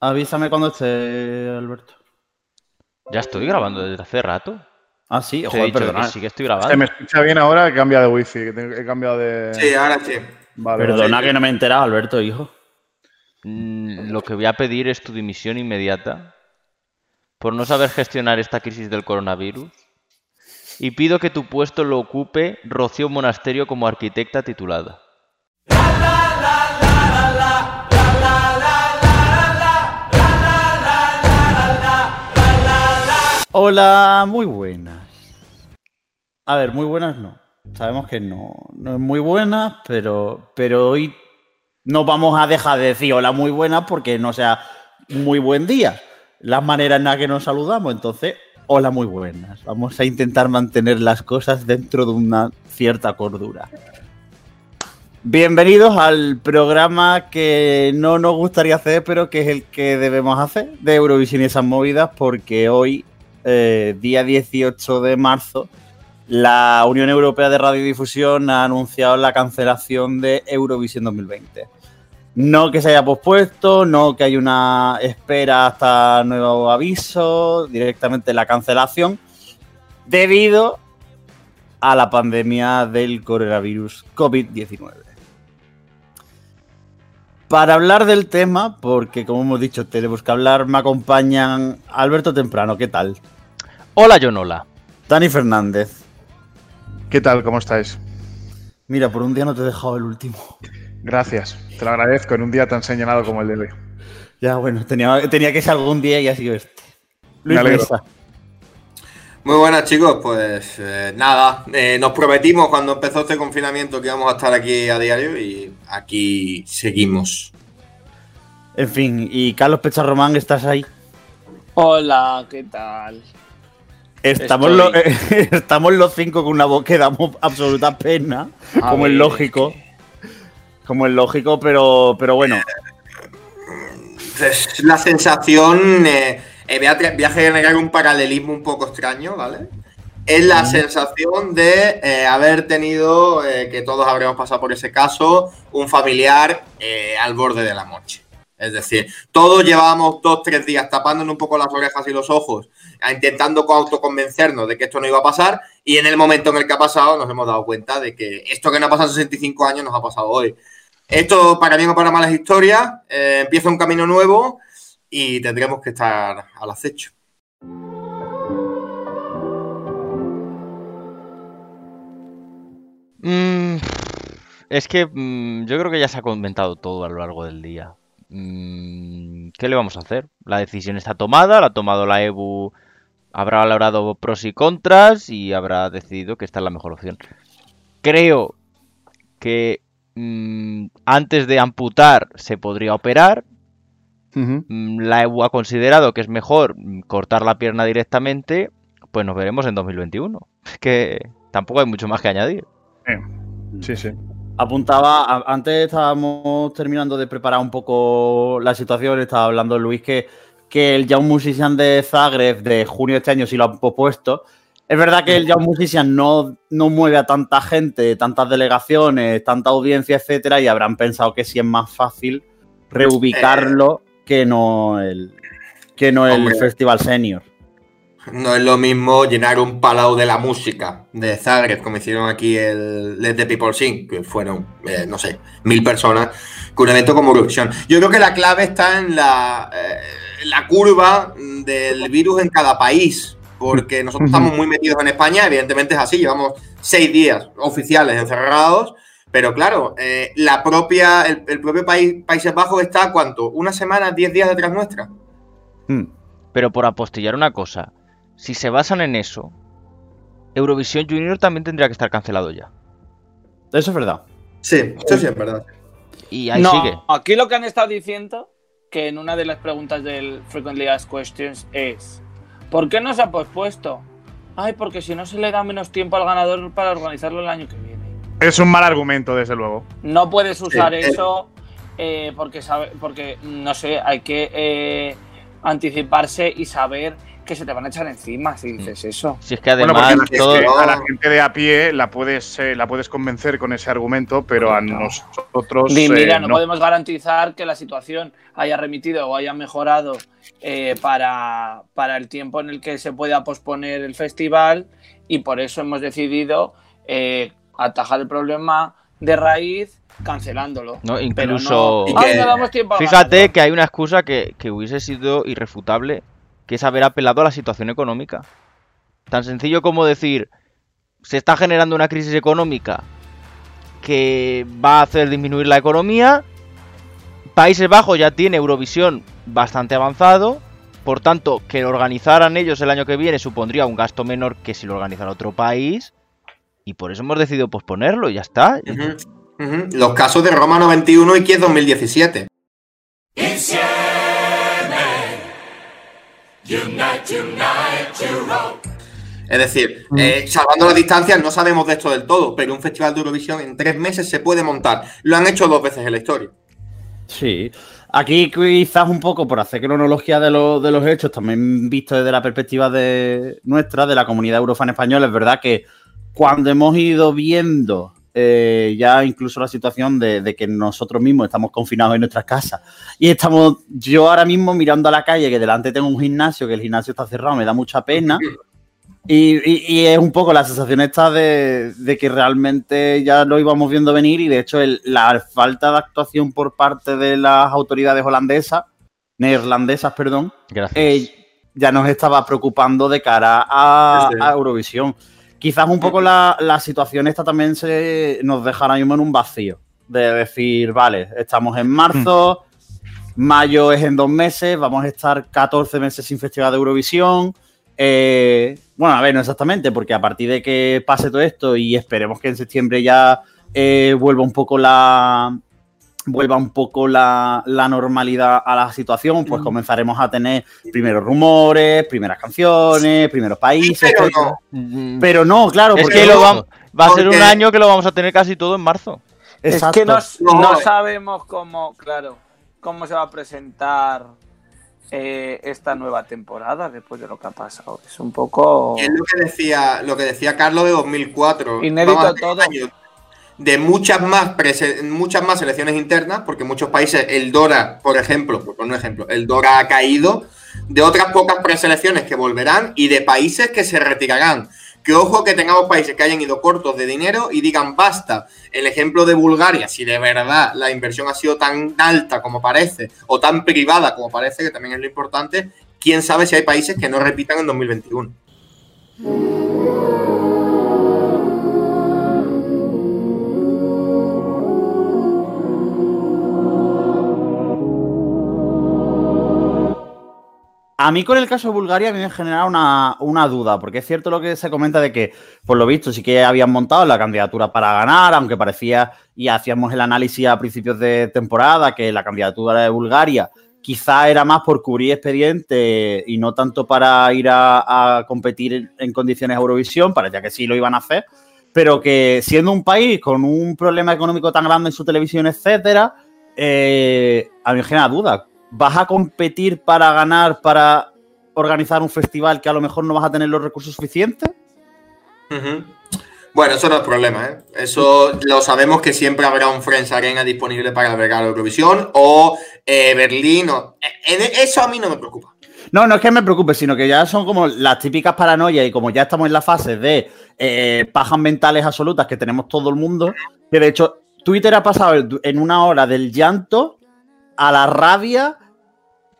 Avísame cuando esté, Alberto. Ya estoy grabando desde hace rato. Ah, sí, Te he joder, dicho que perdona. sí que estoy ¿Se grabando. me escucha bien ahora? He cambiado de wifi. He cambiado de. Sí, ahora sí. Vale, Perdona que no me he enterado, Alberto, hijo. Mm, Lo que voy a pedir es tu dimisión inmediata por no saber gestionar esta crisis del coronavirus. Y pido que tu puesto lo ocupe Rocío Monasterio como arquitecta titulada. Hola, muy buenas. A ver, muy buenas no. Sabemos que no, no es muy buena, pero, pero hoy no vamos a dejar de decir hola muy buenas porque no sea muy buen día. Las maneras en las que nos saludamos, entonces, hola muy buenas. Vamos a intentar mantener las cosas dentro de una cierta cordura. Bienvenidos al programa que no nos gustaría hacer, pero que es el que debemos hacer de Eurovisión y esas movidas, porque hoy, eh, día 18 de marzo, la Unión Europea de Radiodifusión ha anunciado la cancelación de Eurovisión 2020. No que se haya pospuesto, no que haya una espera hasta nuevo aviso, directamente la cancelación, debido a la pandemia del coronavirus COVID-19. Para hablar del tema, porque como hemos dicho, tenemos que hablar, me acompañan Alberto Temprano, ¿qué tal? Hola, Jonola. Dani Fernández. ¿Qué tal? ¿Cómo estáis? Mira, por un día no te he dejado el último. Gracias. Te lo agradezco en un día tan señalado como el de hoy. Ya, bueno, tenía, tenía que ser algún día y ha sido este. Luis Me alegro. Mesa. Muy buenas chicos, pues eh, nada, eh, nos prometimos cuando empezó este confinamiento que íbamos a estar aquí a diario y aquí seguimos. En fin, y Carlos Pecharromán, ¿estás ahí? Hola, ¿qué tal? Estamos, Estoy. lo- estamos los cinco con una voz que damos absoluta pena, A como es lógico. Como es lógico, pero, pero bueno. Es la sensación, eh, voy, a, voy a generar un paralelismo un poco extraño, ¿vale? Es la sensación de eh, haber tenido, eh, que todos habremos pasado por ese caso, un familiar eh, al borde de la muerte. Es decir, todos llevábamos dos, tres días tapándonos un poco las orejas y los ojos, intentando co- autoconvencernos de que esto no iba a pasar, y en el momento en el que ha pasado nos hemos dado cuenta de que esto que no ha pasado en 65 años nos ha pasado hoy. Esto para bien o para mal es historia, eh, empieza un camino nuevo y tendremos que estar al acecho. Mm, es que mm, yo creo que ya se ha comentado todo a lo largo del día. Mm, ¿qué le vamos a hacer? La decisión está tomada, la ha tomado la EBU, habrá valorado pros y contras y habrá decidido que esta es la mejor opción. Creo que antes de amputar se podría operar. Mm, La EBU ha considerado que es mejor cortar la pierna directamente. Pues nos veremos en 2021. Es que tampoco hay mucho más que añadir. Sí, sí. Apuntaba, antes estábamos terminando de preparar un poco la situación, estaba hablando Luis que, que el Young Musician de Zagreb de junio de este año sí lo han pospuesto. Es verdad que el Young Musician no, no mueve a tanta gente, tantas delegaciones, tanta audiencia, etcétera, y habrán pensado que sí es más fácil reubicarlo que no el, que no el. Festival Senior. No es lo mismo llenar un palau de la música de Zagreb, como hicieron aquí el Let the People Sing, que fueron, eh, no sé, mil personas, que un evento como Eurovisión. Yo creo que la clave está en la, eh, la curva del virus en cada país, porque nosotros estamos muy metidos en España, evidentemente es así, llevamos seis días oficiales encerrados, pero claro, eh, la propia, el, el propio país, Países Bajos está, ¿cuánto? ¿Una semana, diez días detrás nuestra? Hmm. Pero por apostillar una cosa, si se basan en eso, Eurovisión Junior también tendría que estar cancelado ya. Eso es verdad. Sí, eso sí es verdad. Y ahí no, sigue. aquí lo que han estado diciendo, que en una de las preguntas del Frequently Asked Questions es ¿Por qué no se ha pospuesto? Ay, porque si no se le da menos tiempo al ganador para organizarlo el año que viene. Es un mal argumento, desde luego. No puedes usar eh. eso eh, porque, sabe, porque, no sé, hay que eh, anticiparse y saber que se te van a echar encima si dices eso. Si es que Bueno, además porque es todo... a la, que- a la gente de a pie la puedes, eh, la puedes convencer con ese argumento, pero a No. nosotros eh, mira, no, no. podemos garantizar que la situación haya remitido o haya mejorado eh, para, para el tiempo en el que se pueda posponer el festival y por eso hemos decidido eh, atajar el problema de raíz cancelándolo. ¿no? Incluso... no, Y "Ay, que- no damos tiempo al Fíjate ganador". que hay una excusa que, que hubiese sido irrefutable, que es haber apelado a la situación económica. Tan sencillo como decir, se está generando una crisis económica que va a hacer disminuir la economía. Países Bajos ya tiene Eurovisión bastante avanzado. Por tanto, que lo organizaran ellos el año que viene supondría un gasto menor que si lo organizara otro país. Y por eso hemos decidido posponerlo y ya está. Los casos de Roma 91 y Kiev 2017. Es decir, eh, salvando las distancias, no sabemos de esto del todo, pero un festival de Eurovisión en tres meses se puede montar. Lo han hecho dos veces en la historia. Sí. Aquí quizás un poco por hacer cronología de, los- de los hechos, también visto desde la perspectiva de nuestra, de la comunidad eurofan española, es verdad que cuando hemos ido viendo eh, ya incluso la situación de, de que nosotros mismos estamos confinados en nuestras casas y estamos yo ahora mismo mirando a la calle que delante tengo un gimnasio, que el gimnasio está cerrado, me da mucha pena. Y, y- y es un poco la sensación esta de, de que realmente ya lo íbamos viendo venir y de hecho el- la falta de actuación por parte de las autoridades holandesas, neerlandesas, perdón, Gracias. eh, ya nos estaba preocupando de cara a, Sí, sí. a Eurovisión. Quizás un poco la, la situación esta también se nos deja ahora mismo en un vacío. De decir, vale, estamos en marzo, mayo es en dos meses, vamos a estar 14 meses sin festival de Eurovisión. Eh, bueno, a ver, no exactamente, porque a partir de que pase todo esto y esperemos que en septiembre ya eh, vuelva un poco la vuelva un poco la, la normalidad a la situación, pues comenzaremos a tener primeros rumores, primeras canciones, primeros países. Pero no. Pero no, claro, es porque que lo vamos, va a ser un año que lo vamos a tener casi todo en marzo. Exacto. Es que no, sabemos cómo, claro, cómo se va a presentar eh, esta nueva temporada después de lo que ha pasado. Es un poco... Es lo que decía, lo que decía Carlos de 2004. Inédito todo. años De muchas más, muchas más elecciones internas, porque muchos países el DORA, por ejemplo, por un ejemplo, el DORA ha caído, de otras pocas preselecciones que volverán y de países que se retirarán. Que ojo que tengamos países que hayan ido cortos de dinero y digan basta. El ejemplo de Bulgaria, si de verdad la inversión ha sido tan alta como parece, o tan privada como parece, que también es lo importante, quién sabe si hay países que no repitan en 2021. A mí con el caso de Bulgaria a mí me genera una, una duda, porque es cierto lo que se comenta de que, por lo visto, sí que habían montado la candidatura para ganar, aunque parecía, y hacíamos el análisis a principios de temporada, que la candidatura de Bulgaria quizá era más por cubrir expediente y no tanto para ir a, competir en, condiciones Eurovisión, para ya que sí lo iban a hacer, pero que siendo un país con un problema económico tan grande en su televisión, etcétera, eh, a mí me genera duda. ¿Vas a competir para ganar, para organizar un festival que a lo mejor no vas a tener los recursos suficientes? Bueno, eso no es problema, ¿eh? Eso lo sabemos que siempre habrá un Friends Arena disponible para albergar Eurovisión o eh, Berlín. O... en- Eso a mí no me preocupa. No, no es que me preocupe, sino que ya son como las típicas paranoias y como ya estamos en la fase de eh, pajas mentales absolutas que tenemos todo el mundo, que de hecho Twitter ha pasado en una hora del llanto a la rabia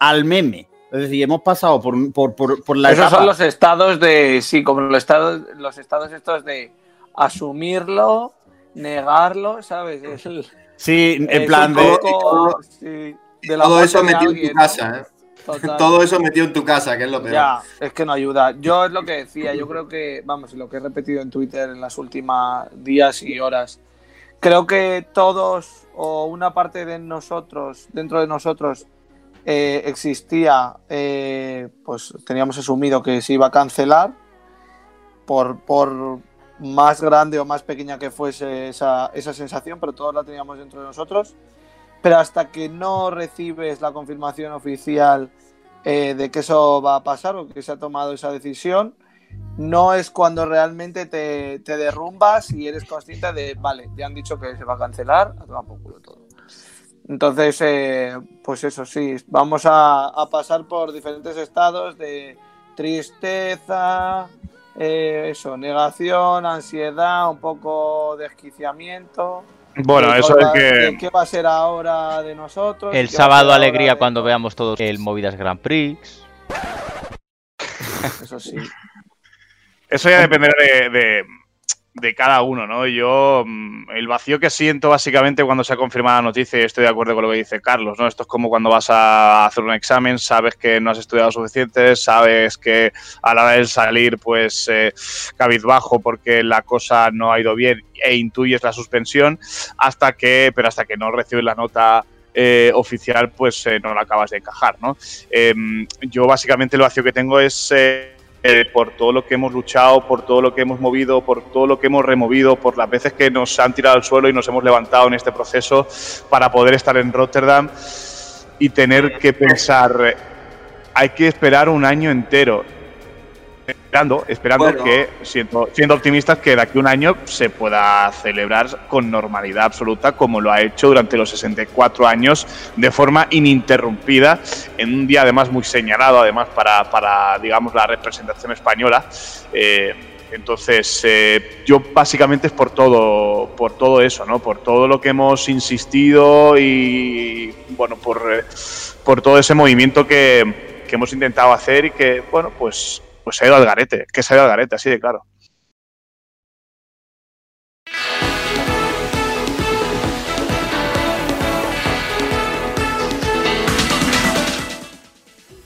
al meme. Es decir, hemos pasado por, por, por, por la Esos etapa- son los estados de, sí, como los estados, los estados estos de asumirlo, negarlo, ¿sabes? Es el- Sí, en plan de... poco, sí, de la Todo eso de metido en tu ¿no? casa, ¿eh? Total. Todo eso metido en tu casa, que es lo peor. Ya, es que no ayuda. Yo es lo que decía, yo creo que, vamos, y lo que he repetido en Twitter en las últimas días y horas, creo que todos o una parte de nosotros, dentro de nosotros, eh, existía, eh, pues teníamos asumido que se iba a cancelar por, por más grande o más pequeña que fuese esa, esa sensación, pero todos la teníamos dentro de nosotros. Pero hasta que no recibes la confirmación oficial eh, de que eso va a pasar o que se ha tomado esa decisión, no es cuando realmente te, te derrumbas y eres consciente de, vale, ya han dicho que se va a cancelar, a tomar por culo todo. Entonces, eh, pues eso sí, vamos a, a pasar por diferentes estados de tristeza, eh, eso, negación, ansiedad, un poco de esquiciamiento. Bueno, eso es que. ¿Qué va a ser ahora de nosotros? El ¿Qué va a sábado alegría de- cuando veamos todos el Movidas Grand Prix. Eso sí. Eso ya dependerá de, de- de cada uno, ¿no? Yo, mm, el vacío que siento básicamente cuando se ha confirmado la noticia, y estoy de acuerdo con lo que dice Carlos, ¿no? Esto es como cuando vas a hacer un examen, sabes que no has estudiado suficiente, sabes que a la hora de salir, pues, eh, cabizbajo porque la cosa no ha ido bien e intuyes la suspensión, hasta que, pero hasta que no recibes la nota eh, oficial, pues eh, no la acabas de encajar, ¿no? Em, yo básicamente el vacío que tengo es eh, por todo lo que hemos luchado, por todo lo que hemos movido, por todo lo que hemos removido, por las veces que nos han tirado al suelo y nos hemos levantado en este proceso para poder estar en Rotterdam y tener que pensar, eh, hay que esperar un año entero. Esperando, esperando Bueno. que, siendo, siendo optimistas, que de aquí a un año se pueda celebrar con normalidad absoluta, como lo ha hecho durante los 64 años, de forma ininterrumpida, en un día además muy señalado, además para, para digamos, la representación española. Eh, entonces, eh, yo básicamente es por todo, por todo eso, ¿no? Por todo lo que hemos insistido y, bueno, por, eh, por todo ese movimiento que, que hemos intentado hacer y que, bueno, pues, pues se ha ido al garete, que se ha ido al garete, así de claro.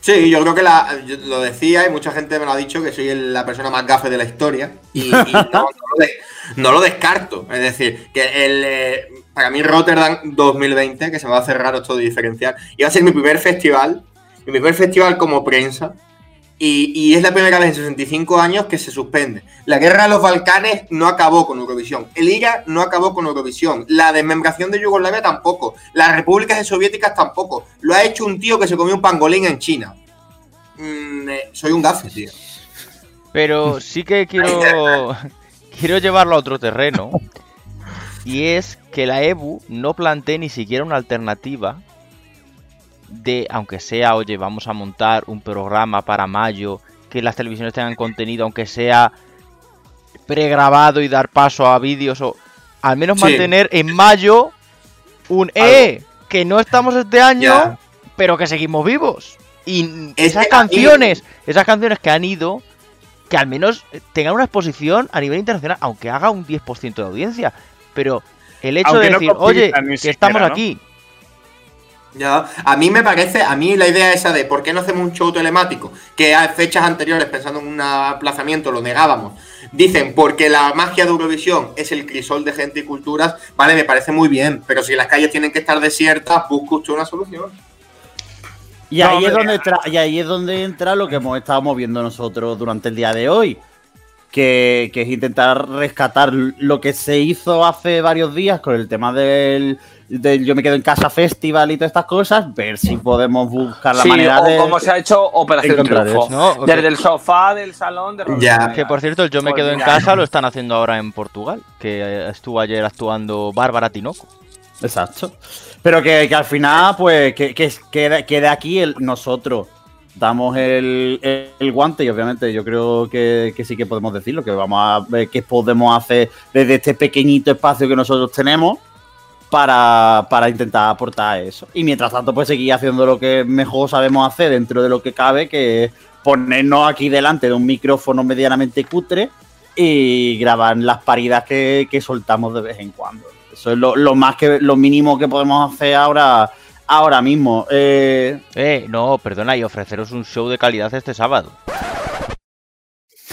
Sí, yo creo que la, yo lo decía y mucha gente me lo ha dicho que soy el- la persona más gafe de la historia y, y no, no lo de- no lo descarto. Es decir, que el, eh, para mí Rotterdam 2020, que se me va a hacer raro esto de diferenciar, iba a ser mi primer festival, mi primer festival como prensa y, y es la primera vez en 65 años que se suspende. La guerra de los Balcanes no acabó con Eurovisión. El IRA no acabó con Eurovisión. La desmembración de Yugoslavia tampoco. Las repúblicas soviéticas tampoco. Lo ha hecho un tío que se comió un pangolín en China. Mm, eh, soy un gafe, tío. Pero sí que quiero, quiero llevarlo a otro terreno. Y es que la EBU no plantee ni siquiera una alternativa de, aunque sea, oye, vamos a montar un programa para mayo, que las televisiones tengan contenido, aunque sea pregrabado y dar paso a vídeos, o al menos Sí. mantener en mayo un ¡Eh! Que no estamos este año, pero que seguimos vivos. Y Es esas canciones, esas canciones que han ido, que al menos tengan una exposición a nivel internacional, aunque haga un 10% de audiencia. Pero el hecho Aunque de no decir, oye, que estamos ¿no? aquí, Ya, a mí me parece, a mí la idea esa de por qué no hacemos un show telemático, que a fechas anteriores, pensando en un aplazamiento, lo negábamos. Dicen, porque la magia de Eurovisión es el crisol de gente y culturas, vale, me parece muy bien, pero si las calles tienen que estar desiertas, busca usted una solución. Y ahí, No, es donde entra, y ahí es donde entra lo que hemos estado moviendo nosotros durante el día de hoy. Que, que es intentar rescatar lo que se hizo hace varios días con el tema del, del Yo me quedo en casa festival y todas estas cosas, ver si podemos buscar la Sí, manera o de. como se ha hecho Operación Triunfo. No, Desde el sofá del salón de Ya. Que por cierto, el Yo me quedo en casa lo están haciendo ahora en Portugal, que eh, estuvo ayer actuando Bárbara Tinoco. Exacto. Pero que, que al final, pues, que, que, que, que de aquí el, nosotros damos el, el- el guante y obviamente yo creo que, que sí que podemos decirlo, que vamos a ver qué podemos hacer desde este pequeñito espacio que nosotros tenemos para, para intentar aportar eso. Y mientras tanto, pues seguir haciendo lo que mejor sabemos hacer dentro de lo que cabe, que ponernos aquí delante de un micrófono medianamente cutre y grabar las paridas que, que soltamos de vez en cuando. Eso es lo, lo más que lo mínimo que podemos hacer ahora, ahora mismo. Eh, Eh, no, perdona, y ofreceros un show de calidad este sábado.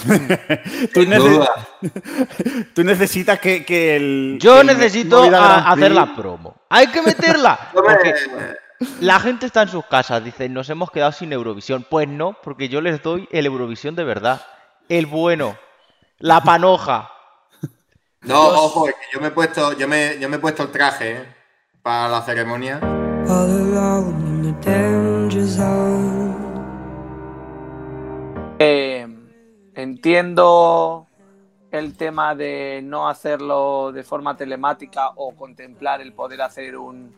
tú, necesitas que, que el. Yo que necesito a- hacer la promo. Hay que meterla. La gente está en sus casas, dicen, nos hemos quedado sin Eurovisión. Pues no, porque yo les doy el Eurovisión de verdad. El bueno. La panoja. No, ojo, es que yo me he puesto, yo me, yo me he puesto el traje ¿eh? para la ceremonia. all entiendo el tema de no hacerlo de forma telemática o contemplar el poder hacer un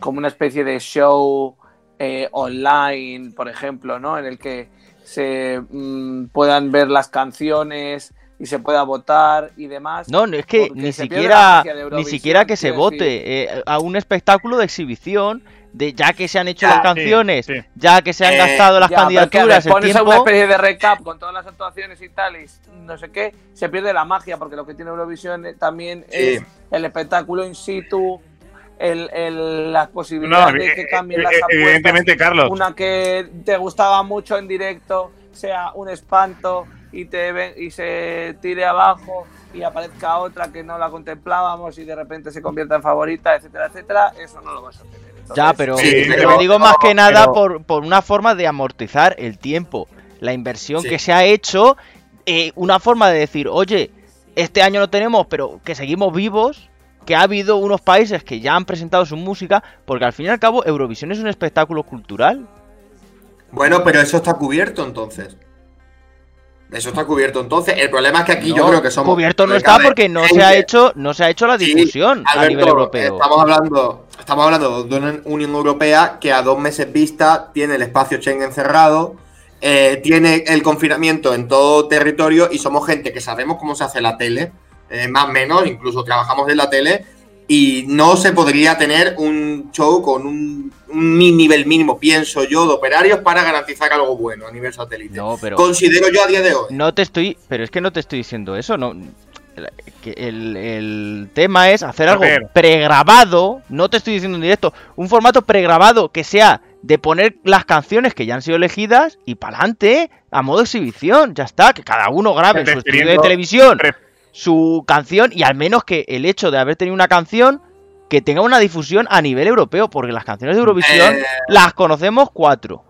como una especie de show eh, online, por ejemplo, ¿no? En el que se mm, puedan ver las canciones y se pueda votar y demás. No, no, es que porque ni siquiera, ni siquiera que se vote eh, a un espectáculo de exhibición de ya que se han hecho Ya, las canciones, sí. ya que se han Eh, gastado las Ya, ver, candidaturas, el a una especie de recap con todas las actuaciones y tal, y no sé qué, se pierde la magia, porque lo que tiene Eurovisión eh, también Sí. es el espectáculo in situ, el, el- las No, posibilidades de que cambien eh, las apuestas. evidentemente, Carlos. Una que te gustaba mucho en directo sea un espanto y, te ven- y se tire abajo y aparezca otra que no la contemplábamos y de repente se convierta en favorita, etcétera, etcétera, eso no lo vas a tener. Ya, pero Sí, lo digo más que nada pero- por, por una forma de amortizar el tiempo, la inversión Sí. que se ha hecho, eh, una forma de decir, oye, este año no tenemos, pero que seguimos vivos, que ha habido unos países que ya han presentado su música, porque al fin y al cabo Eurovisión es un espectáculo cultural. Bueno, pero eso está cubierto entonces. Eso está cubierto entonces. El problema es que aquí yo creo que somos. cubierto no está porque no se ha hecho, no se ha hecho la Sí, difusión a nivel europeo. Estamos hablando, estamos hablando de una Unión Europea que a dos meses vista tiene el espacio Schengen cerrado, eh, tiene el confinamiento en todo territorio y somos gente que sabemos cómo se hace la tele, eh, más o menos, incluso trabajamos en la tele y no se podría tener un show con un, un nivel mínimo, pienso yo, de operarios para garantizar algo bueno a nivel satélite. No, pero Considero yo a día de hoy. no te estoy, pero es que no te estoy diciendo eso, no. que El, el tema es hacer algo pregrabado, no te estoy diciendo en directo, un formato pregrabado que sea de poner las canciones que ya han sido elegidas y para adelante, a modo exhibición, ya está, que cada uno grabe en su estudio de televisión Pre- su canción y al menos que el hecho de haber tenido una canción que tenga una difusión a nivel europeo, porque las canciones de Eurovisión Eh, las conocemos cuatro.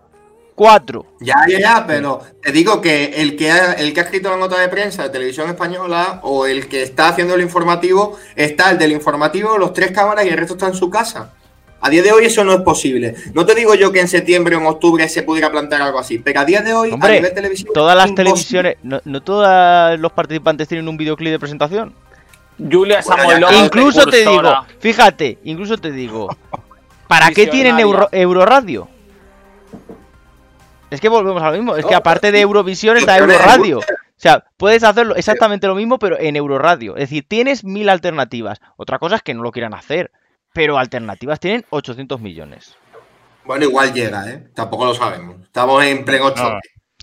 Cuatro. Ya, ya, ya, pero te digo que el que ha, el que ha escrito la nota de prensa de televisión española o el que está haciendo el informativo, está el del informativo, los tres cámaras y el resto está en su casa. A día de hoy eso no es posible. No te digo yo que en septiembre o en octubre se pudiera plantear algo así, pero a día de hoy, Hombre, a nivel televisivo, Todas las imposible. televisiones, no, no todos los participantes tienen un videoclip de presentación. Julia Bueno, incluso te digo, fíjate, incluso te digo, ¿para qué tienen. Euro, Euroradio? Es que volvemos a lo mismo, es que aparte de. Eurovisión está Euroradio. O sea, puedes hacerlo exactamente lo mismo, pero en Euroradio. Es decir, tienes mil alternativas. Otra cosa es que no lo quieran hacer, pero alternativas tienen 800 millones. Bueno, igual llega, ¿eh? Tampoco lo sabemos. Estamos en pleno No.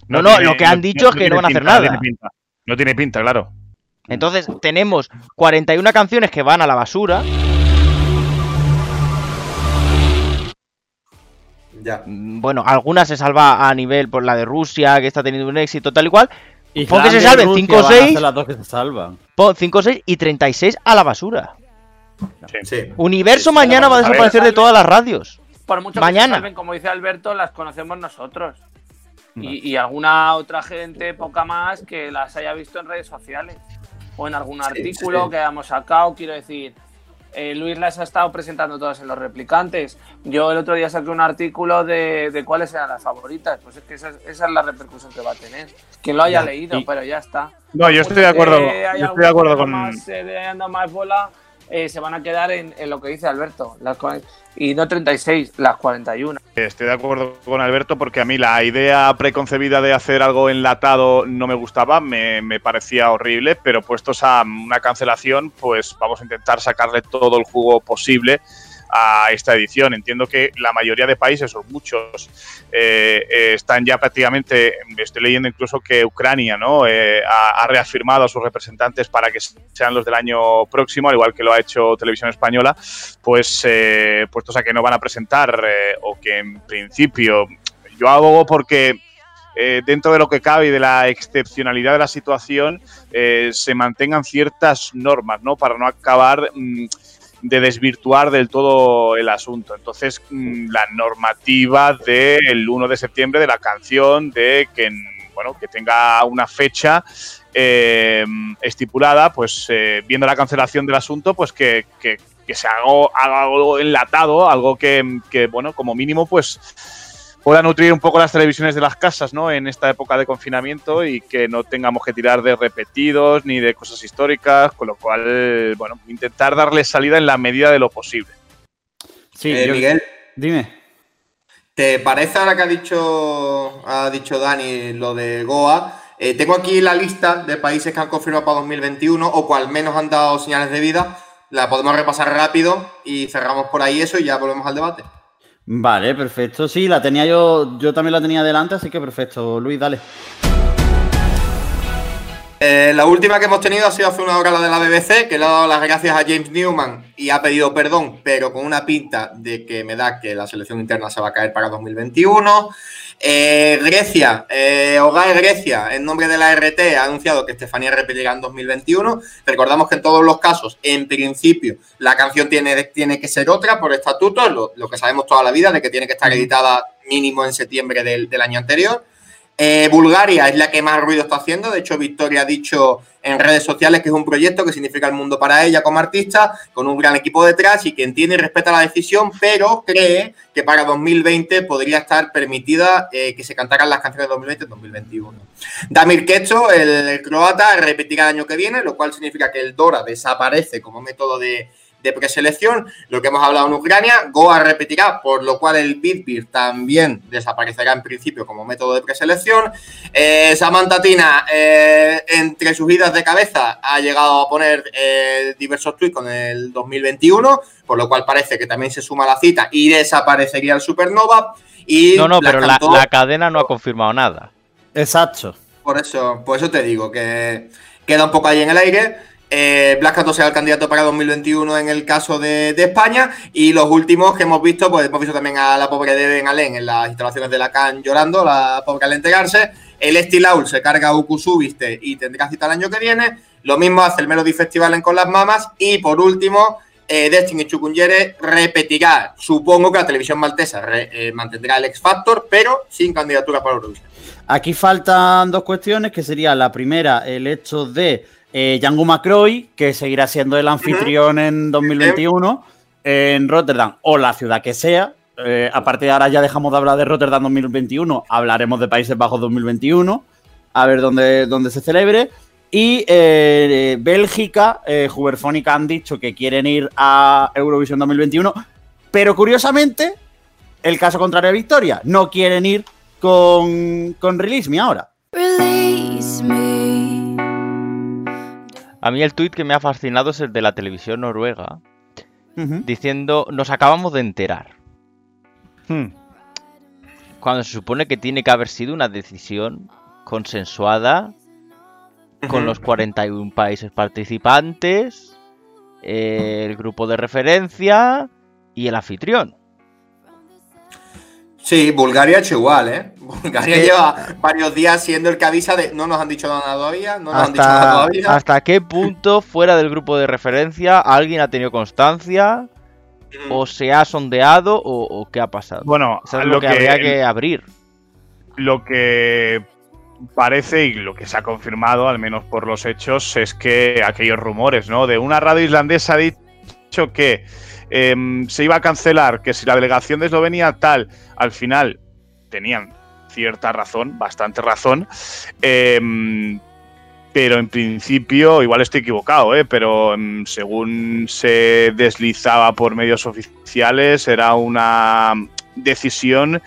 No, no, lo que han dicho es que no van a hacer pinta, nada. tiene pinta. No tiene pinta, claro. Entonces, tenemos 41 canciones que van a la basura. Ya. Mm, Bueno, algunas se salva a nivel por la de Rusia, que está teniendo un éxito tal y cual. Y Pon que se salven Rusia 5 o van a ser 6. las dos que se salvan. Pon 5, 6 y 36 a la basura. Sí. Universo Sí, mañana va a a ver. desaparecer de todas las radios. Por mucho que Mañana. salven, como dice Alberto, las conocemos nosotros. Y, y alguna otra gente, poca más, que las haya visto en redes sociales. O en algún Sí, artículo sí. que hayamos sacado, quiero decir. eh, Luis las ha estado presentando todas en los replicantes. Yo el otro día saqué un artículo de, de cuáles eran las favoritas. Pues es que esa, es- esa es la repercusión que va a tener. Quien lo haya Ya, leído, y- pero ya está. No, yo estoy de acuerdo. Eh, Yo estoy de acuerdo con. que Más, eh, más bola, eh, se van a quedar en, en lo que dice Alberto. Las, y no 36, las 41. Estoy de acuerdo con Alberto porque a mí la idea preconcebida de hacer algo enlatado no me gustaba, me, me parecía horrible, pero puestos a una cancelación, pues vamos a intentar sacarle todo el jugo posible a esta edición. Entiendo que la mayoría de países, o muchos, eh, eh, están ya prácticamente, estoy leyendo incluso que Ucrania ¿no? Eh, ha, reafirmado a sus representantes para que sean los del año próximo, al igual que lo ha hecho Televisión Española, pues puestos a que no van a presentar o que en principio yo abogo porque dentro de lo que cabe y de la excepcionalidad de la situación se mantengan ciertas normas, ¿no? Para no acabar mm, de desvirtuar del todo el asunto. Entonces, mm, la normativa del 1 de septiembre de la canción de que, bueno, que tenga una fecha eh, estipulada, pues eh, viendo la cancelación del asunto, pues que, que- que se haga, algo enlatado, algo que, que, bueno, como mínimo, pues pueda nutrir un poco las televisiones de las casas, ¿no? En esta época de confinamiento y que no tengamos que tirar de repetidos ni de cosas históricas, con lo cual, bueno, intentar darle salida en la medida de lo posible. Sí, Eh, yo- Miguel, Dime. ¿te parece ahora que ha dicho, ha dicho Dani lo de Goa? Eh, tengo aquí la lista de países que han confirmado para 2021 o cual menos han dado señales de vida. La podemos repasar rápido y cerramos por ahí eso y ya volvemos al debate. Vale, perfecto. Sí, la tenía yo, yo también la tenía delante, así que perfecto. Luis, dale. Eh, la última que hemos tenido ha sido hace una hora la de la BBC, que le ha dado las gracias a James Newman y ha pedido perdón, pero con una pinta de que me da que la selección interna se va a caer para 2021. Eh, Grecia, eh, Hogar Grecia, en nombre de la RT, ha anunciado que Estefanía repetirá en 2021. Recordamos que en todos los casos, en principio, la canción tiene, tiene que ser otra por estatuto, lo, lo que sabemos toda la vida, de que tiene que estar editada mínimo en septiembre del, del año anterior. Eh, Bulgaria es la que más ruido está haciendo. De hecho, Victoria ha dicho en redes sociales que es un proyecto que significa el mundo para ella como artista, con un gran equipo detrás y que entiende y respeta la decisión, pero cree que para 2020 podría estar permitida eh, que se cantaran las canciones de 2020 en 2021. Damir Kecho, el croata, repetirá el año que viene, lo cual significa que el Dora desaparece como método de, de preselección, lo que hemos hablado en Ucrania, Goa repetirá, por lo cual el Bitbeer también desaparecerá en principio como método de preselección. Eh, Samantha Tina, eh, entre sus idas de cabeza, ha llegado a poner eh, diversos tweets con el 2021, por lo cual parece que también se suma la cita y desaparecería el Supernova. Y No, no, pero la, la cadena no ha confirmado nada. Exacto. por eso, por eso te digo que queda un poco ahí en el aire. Eh, Blas Cantó será el candidato para 2021 en el caso de, España. Y los últimos que hemos visto, pues hemos visto también a la pobre de Ben Alén en las instalaciones de la CAN llorando, la pobre al enterarse. El Estilaul se carga a Ukusu, viste, y tendrá cita el año que viene. Lo mismo hace el Melody Festival en Con las Mamas. Y por último, eh, Destiny Chukunyere repetirá, supongo que la televisión maltesa eh, mantendrá el X Factor, pero sin candidatura para Eurovisión. Aquí faltan dos cuestiones, que sería la primera, el hecho de eh, Django Macroy, que seguirá siendo el anfitrión en 2021 en Rotterdam o la ciudad que sea. Eh, a partir de ahora ya dejamos de hablar de Rotterdam 2021, hablaremos de Países Bajos 2021, a ver dónde, dónde se celebre. Y eh, Bélgica, eh, Huberfónica han dicho que quieren ir a Eurovisión 2021, pero curiosamente, el caso contrario a Victoria, no quieren ir con, con Release Me ahora. Release me. A mí el tuit que me ha fascinado es el de la televisión noruega, diciendo, nos acabamos de enterar. Hmm. Cuando se supone que tiene que haber sido una decisión consensuada con Ujú. los 41 países participantes, eh, el grupo de referencia y el anfitrión. Sí, Bulgaria ha hecho igual, ¿eh? Bulgaria lleva varios días siendo el que avisa de no nos han dicho nada todavía, no nos han dicho nada Hasta, todavía. ¿Hasta qué punto fuera del grupo de referencia alguien ha tenido constancia o se ha sondeado o, o qué ha pasado? Bueno, Eso es lo lo que, habría que abrir. lo que parece y lo que se ha confirmado, al menos por los hechos, es que aquellos rumores, ¿no? De una radio islandesa ha dicho que em, se iba a cancelar, que si la delegación de Eslovenia tal, al final tenían cierta razón, bastante razón. em, pero en principio, igual estoy equivocado, ¿eh? pero em, según se deslizaba por medios oficiales, era una decisión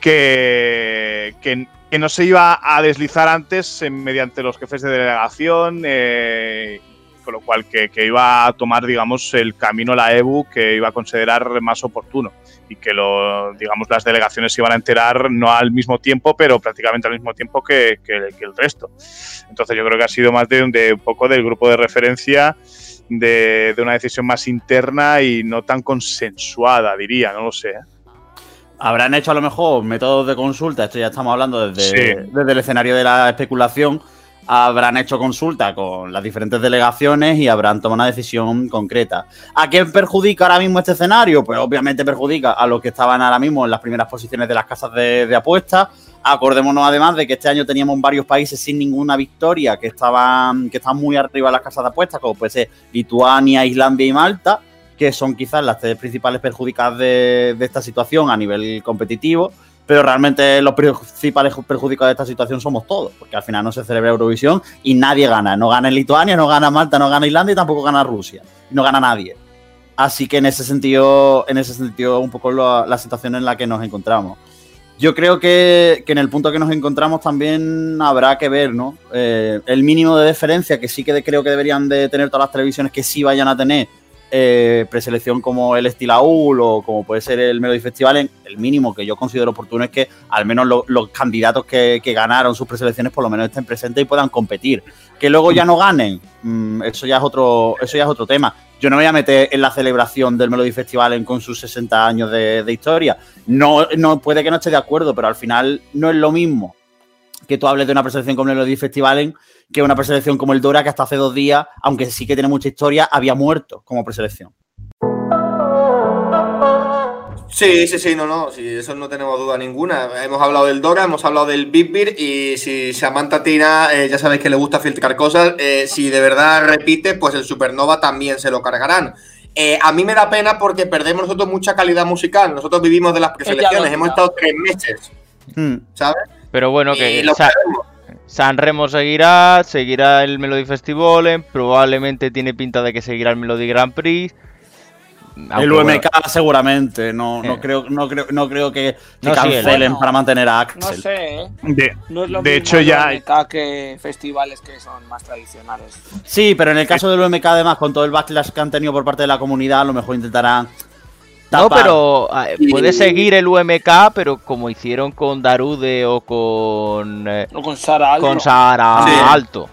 que, que, no se iba a deslizar antes eh, mediante los jefes de delegación, eh, con lo cual que, que iba a tomar, digamos, el camino la EBU que iba a considerar más oportuno y que lo, digamos, las delegaciones se iban a enterar no al mismo tiempo, pero prácticamente al mismo tiempo que, que- que el resto. Entonces yo creo que ha sido más de, un- de un poco del grupo de referencia, de, de una decisión más interna y no tan consensuada, diría, no lo sé. ¿eh? Habrán hecho a lo mejor métodos de consulta, esto ya estamos hablando desde, Sí. desde el escenario de la especulación. Habrán hecho consulta con las diferentes delegaciones y habrán tomado una decisión concreta. ¿A quién perjudica ahora mismo este escenario? Pues obviamente perjudica a los que estaban ahora mismo en las primeras posiciones de las casas de, de apuestas. Acordémonos además de que este año teníamos varios países sin ninguna victoria que estaban, que estaban muy arriba en las casas de apuestas, como puede ser Lituania, Islandia y Malta. que son quizás las tres principales perjudicadas de, de esta situación a nivel competitivo, pero realmente los principales perjudicados de esta situación somos todos, porque al final no se celebra Eurovisión y nadie gana. No gana Lituania, no gana Malta, no gana Islandia y tampoco gana Rusia. No gana nadie. Así que en ese sentido, en ese sentido, un poco la, situación en la que nos encontramos. Yo creo que, que, en el punto que nos encontramos también habrá que ver, ¿no? Eh, el mínimo de deferencia que sí que creo que deberían de tener todas las televisiones que sí vayan a tener eh, preselección como el Estilaul o como puede ser el Melody Festival, el mínimo que yo considero oportuno es que al menos lo, los candidatos que, ganaron sus preselecciones por lo menos estén presentes y puedan competir. Que luego ya no ganen, mmm, eso ya es otro, eso ya es otro tema. Yo no me voy a meter en la celebración del Melody Festival con sus 60 años de, de historia. No, no puede que no esté de acuerdo, pero al final no es lo mismo que tú hables de una preselección como el Melody Festival que una preselección como el Dora, que hasta hace dos días, aunque sí que tiene mucha historia, había muerto como preselección. Sí, sí, sí, no, no, sí, eso no tenemos duda ninguna. Hemos hablado del Dora, hemos hablado del Big Beer y si Samantha Tina, eh, ya sabéis que le gusta filtrar cosas, eh, si de verdad repite, pues el Supernova también se lo cargarán. Eh, a mí me da pena porque perdemos nosotros mucha calidad musical. Nosotros vivimos de las preselecciones, hemos estado tres meses, hmm. ¿sabes? Pero bueno, que Sa San Remo seguirá, seguirá el Melody Festival, probablemente tiene pinta de que seguirá el Melody Grand Prix. Aunque el UMK bueno. seguramente, no, no, eh. creo, no, creo, no creo que, que no, cancelen sí, para mantener a Axel. No sé, ¿eh? de, no es lo de mismo hecho ya el UMK que festivales que son más tradicionales. Sí, pero en el caso del UMK además con todo el backlash que han tenido por parte de la comunidad, a lo mejor intentarán. No, pero uh, puede seguir el UMK, pero como hicieron con Darude o con. Eh, o con Sara Alto. Con Sara Sí. Alto.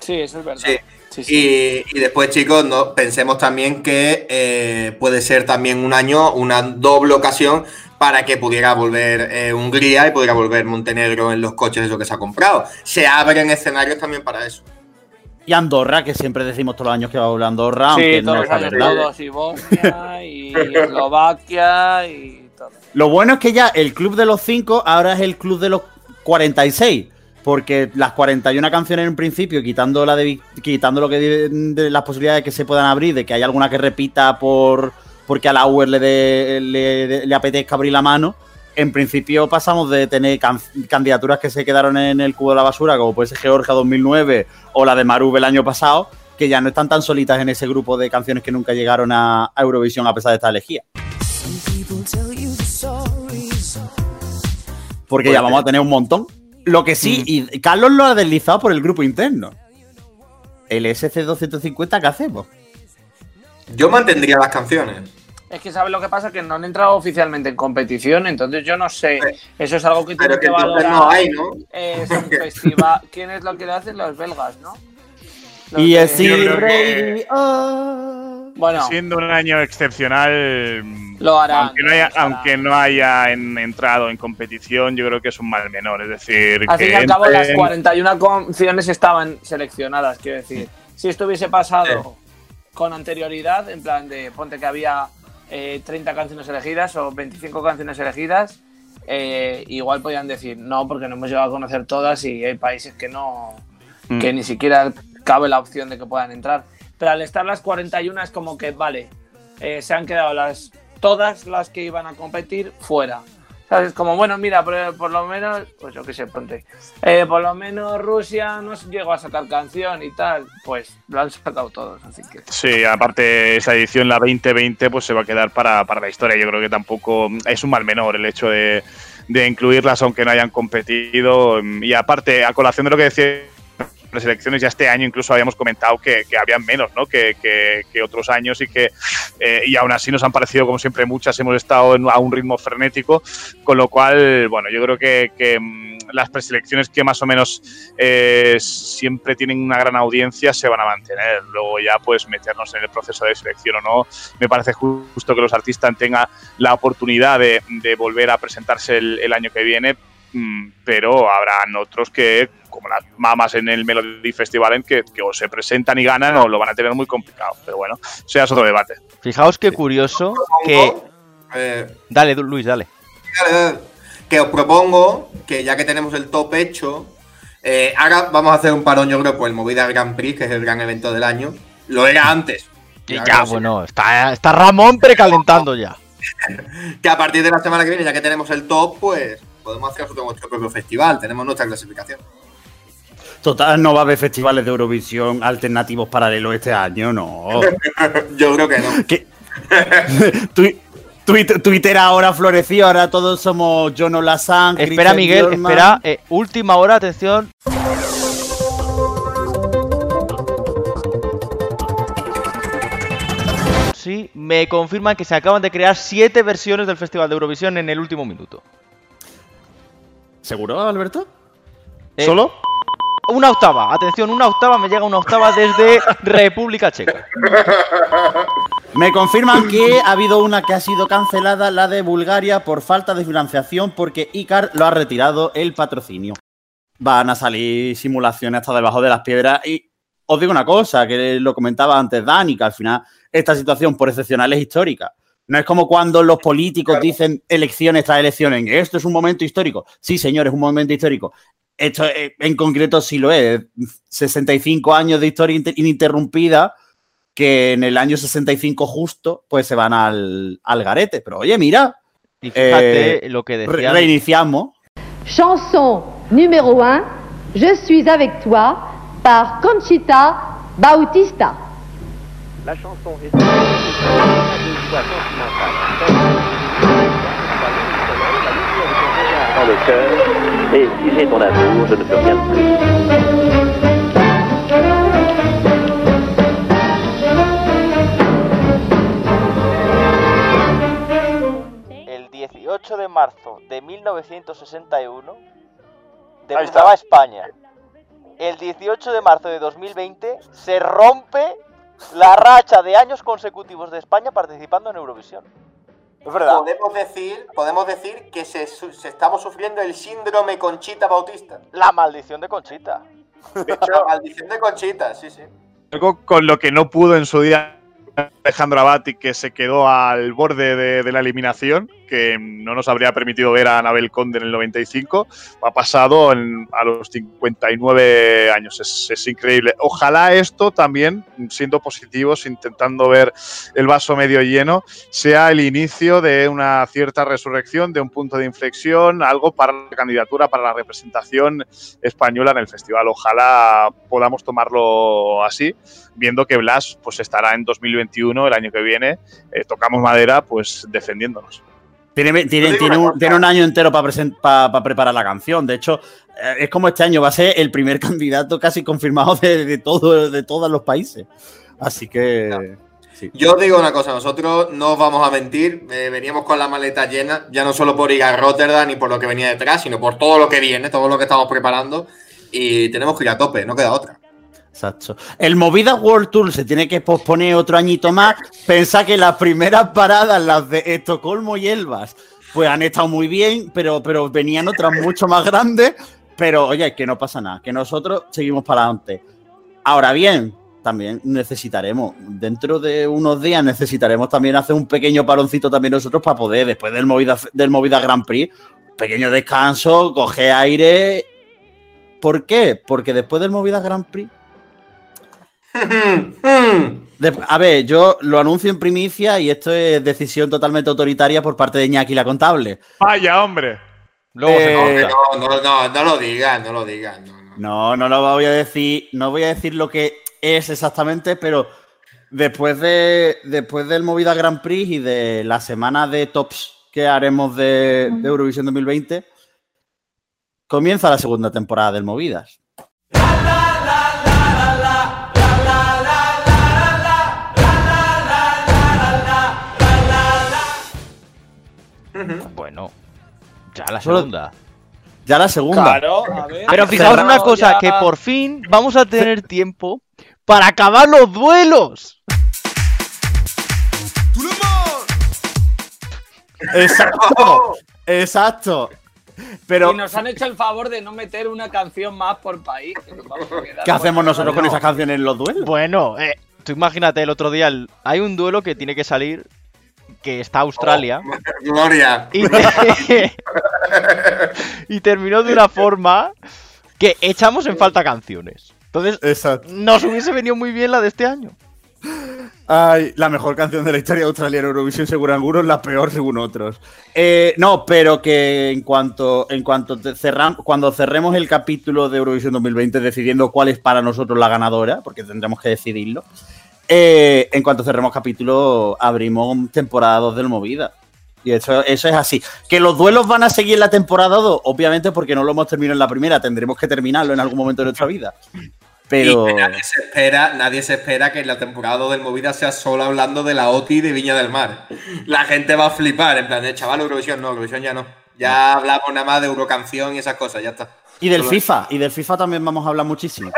Sí, eso es verdad. Sí. Sí, sí. Y, y, después, chicos, no, pensemos también que eh, puede ser también un año, una doble ocasión para que pudiera volver eh, Hungría y pudiera volver Montenegro en los coches eso que se ha comprado. Se abren escenarios también para eso. Y Andorra, que siempre decimos todos los años que va a volver Andorra. Sí, aunque todos no años todos, y Bosnia, y Eslovaquia, y todo. Lo bueno es que ya el club de los 5 ahora es el club de los 46. Porque las 41 canciones en principio, quitando la de quitando lo que de, de las posibilidades que se puedan abrir, de que haya alguna que repita por porque a la UR le, de, le, le apetezca abrir la mano, en principio pasamos de tener can candidaturas que se quedaron en el cubo de la basura, como puede ser Georgia 2009 o la de Marube el año pasado, que ya no están tan solitas en ese grupo de canciones que nunca llegaron a, a Eurovisión a pesar de estar elegidas. Porque ya vamos a tener un montón. Lo que sí, mm. y Carlos lo ha deslizado por el grupo interno. El SC250, ¿qué hacemos? Yo mantendría las canciones. Es que sabes lo que pasa, que no han entrado oficialmente en competición, entonces yo no sé. Eso es algo que tiene que, que valorar. No hay, ¿no? Es un festival. ¿Quién es lo que lo hacen? Los belgas, ¿no? Los y así, Brady, oh. Bueno, siendo un año excepcional, lo harán. aunque no haya, aunque no haya en- entrado en competición, yo creo que es un mal menor. Es decir, Al que fin y al cabo, las entren- 41 canciones estaban seleccionadas, quiero decir. Si esto hubiese pasado con anterioridad, en plan de ponte que había eh, 30 canciones elegidas o 25 canciones elegidas, eh, igual podían decir no, porque no hemos llegado a conocer todas y hay países que no, Mm. que ni siquiera cabe la opción de que puedan entrar. Pero al estar las 41 es como que, vale, eh, se han quedado las todas las que iban a competir fuera. ¿Sabes? Como, bueno, mira, por, por lo menos, pues yo qué sé, ponte. eh, por lo menos Rusia no llegó a sacar canción y tal. Pues lo han sacado todos, así que. Sí, aparte esa edición, la 2020, pues se va a quedar para, para la historia. Yo creo que tampoco es un mal menor el hecho de, de incluirlas aunque no hayan competido. Y aparte, a colación de lo que decía las ya este año incluso habíamos comentado que, que habían menos ¿no? que, que, que otros años y que eh, y aún así nos han parecido como siempre muchas hemos estado en, a un ritmo frenético con lo cual bueno yo creo que, que mm, las preselecciones que más o menos eh, siempre tienen una gran audiencia se van a mantener luego ya pues meternos en el proceso de selección o no me parece justo que los artistas tengan la oportunidad de, de volver a presentarse el, el año que viene mm, pero habrán otros que como las mamas en el Melody Festival en que, que o se presentan y ganan o lo van a tener muy complicado. Pero bueno, sea otro debate. Fijaos qué curioso que. Eh, Dale, Luis, dale. dale, que os propongo que ya que tenemos el top hecho, eh, ahora vamos a hacer un parón, yo creo, por el Movida Grand Prix, que es el gran evento del año. Lo era antes, Claro ya, sí. bueno, está, está Ramón precalentando ya. Que a partir de la semana que viene, ya que tenemos el top, pues podemos hacer nuestro propio festival. Tenemos nuestra clasificación. Total, no va a haber festivales de Eurovisión alternativos paralelos este año, no. Yo creo que no. Twitter, Twitter ahora floreció, ahora todos somos Jono Lassan. Espera, Christian Miguel, espera. eh, última hora, atención. Sí, me confirman que se acaban de crear siete versiones del Festival de Eurovisión en el último minuto. ¿Seguro, Alberto? Eh, ¿Solo? Una octava, atención, una octava, me llega una octava desde República Checa. Me confirman que ha habido una que ha sido cancelada, la de Bulgaria, por falta de financiación, porque ICAR lo ha retirado el patrocinio. Van a salir simulaciones hasta debajo de las piedras. Y os digo una cosa, que lo comentaba antes Dani, que al final esta situación por excepcional es histórica. No es como cuando los políticos dicen elecciones tras elecciones. Esto es un momento histórico. Sí, señor, es un momento histórico. Esto eh, en concreto sí lo es. 65 años de historia inter- ininterrumpida que en el año 65 justo, pues se van al, al garete. Pero oye, mira, Y fíjate Eh, lo que re- decían. reiniciamos. Chanson numéro 1, Je suis avec toi, par Conchita Bautista. La chanson est une voix sentimentale. Dans le cœur, et si j'ai ton amour, je ne peux rien de plus. El 18 de marzo de 1961 está. debutaba España. El 18 de marzo de 2020 se rompe la racha de años consecutivos de España participando en Eurovisión. Es verdad. Podemos decir, podemos decir que se, se estamos sufriendo el síndrome Conchita Bautista. La maldición de Conchita. La maldición de Conchita, sí, sí. Algo con lo que no pudo en su día Alejandro Abati, que se quedó al borde de, la eliminación, que no nos habría permitido ver a Anabel Conde en el 95, ha pasado en- a los 59 años. Es, es increíble. Ojalá esto también, siendo positivos, intentando ver el vaso medio lleno, sea el inicio de una cierta resurrección, de un punto de inflexión, algo para la candidatura, para la representación española en el festival. Ojalá podamos tomarlo así viendo que Blas pues estará en 2021, el año que viene, eh, tocamos madera, pues defendiéndonos. Tiene, tiene- tiene un, tiene un año entero para preparar la canción. De hecho, eh, es como este año, va a ser el primer candidato casi confirmado de, de todo, de todos los países. Así que. sí. Yo os digo una cosa, nosotros no os vamos a mentir, eh, veníamos con la maleta llena, ya no solo por ir a Rotterdam y por lo que venía detrás, sino por todo lo que viene, todo lo que estamos preparando, y tenemos que ir a tope, no queda otra. Exacto. El Movida World Tour se tiene que posponer otro añito más. Pensá que las primeras paradas, las de Estocolmo y Elvas, pues han estado muy bien, pero, pero venían otras mucho más grandes. Pero oye, que no pasa nada, que nosotros seguimos para adelante. Ahora bien, también necesitaremos, dentro de unos días necesitaremos también hacer un pequeño paroncito también nosotros para poder, después del Movida, del Movida Grand Prix, pequeño descanso, coger aire. ¿Por qué? Porque después del Movida Grand Prix a ver, yo lo anuncio en primicia y esto es decisión totalmente autoritaria por parte de Iñaki la contable. ¡Vaya, hombre! Luego se Eh, corta. No, no, no, no lo digas, no lo digas. No, no. No, no lo voy a decir, no voy a decir lo que es exactamente, pero después de después del Movida Grand Prix y de la semana de tops que haremos de, de Eurovisión 2020, comienza la segunda temporada del Movidas. Bueno, ya la segunda. Ya la segunda. Claro, a ver. Pero fijaos Cerrado una cosa, ya- que por fin vamos a tener tiempo para acabar los duelos. Exacto. Exacto. Pero Y nos han hecho el favor de no meter una canción más por país. que nos vamos a quedar ¿qué hacemos nosotros con esas canciones en los duelos? Bueno, eh, tú imagínate el otro día, el- hay un duelo que tiene que salir, que está Australia. Gloria. Y, te- y terminó de una forma que echamos en falta canciones. Entonces, Exacto. nos hubiese venido muy bien la de este año. Ay, la mejor canción de la historia australiana Eurovisión según algunos, la peor según otros. Eh, no, pero que en cuanto, en cuanto cerram- cuando cerremos el capítulo de Eurovisión 2020 decidiendo cuál es para nosotros la ganadora, porque tendremos que decidirlo, eh, en cuanto cerremos capítulo abrimos temporada 2 del Movida. Y eso, eso es así. Que los duelos van a seguir en la temporada 2, obviamente porque no lo hemos terminado en la primera, tendremos que terminarlo en algún momento de nuestra vida. Pero... Y nadie se espera, nadie se espera que en la temporada 2 del Movida sea solo hablando de la OTI de Viña del Mar. La gente va a flipar, en plan de chaval, Eurovisión no, Eurovisión ya no. Ya hablamos nada más de Eurocanción y esas cosas, ya está. Y del FIFA, y del FIFA también vamos a hablar muchísimo.